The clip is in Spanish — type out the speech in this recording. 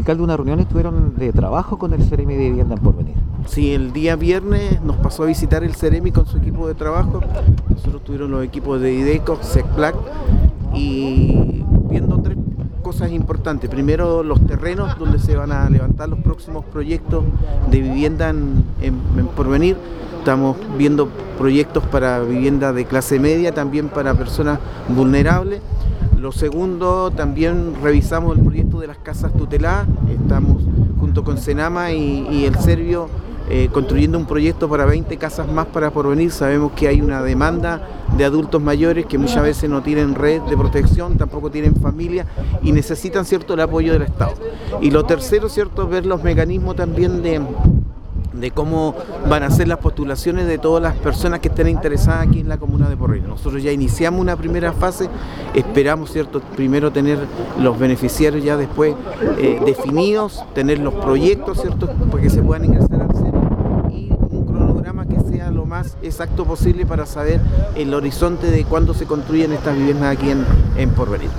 Alcalde, una reunión estuvieron de trabajo con el Ceremi de Vivienda en Porvenir. Sí, el día viernes nos pasó a visitar el Ceremi con su equipo de trabajo. Nosotros tuvieron los equipos de IDECO, SECPLAC y viendo tres cosas importantes. Primero, los terrenos donde se van a levantar los próximos proyectos de vivienda en, porvenir. Estamos viendo proyectos para vivienda de clase media, también para personas vulnerables. Lo segundo, también revisamos el proyecto de las casas tuteladas. Estamos junto con Senama y, el Servio eh, construyendo un proyecto para 20 casas más para porvenir. Sabemos que hay una demanda de adultos mayores que muchas veces no tienen red de protección, tampoco tienen familia y necesitan cierto el apoyo del Estado. Y lo tercero, cierto, ver los mecanismos también de de cómo van a ser las postulaciones de todas las personas que estén interesadas aquí en la comuna de Porreño. Nosotros ya iniciamos una primera fase, esperamos cierto primero tener los beneficiarios ya después eh, definidos, tener los proyectos cierto para que se puedan ingresar al centro y un cronograma que sea lo más exacto posible para saber el horizonte de cuándo se construyen estas viviendas aquí en, en Porvenir.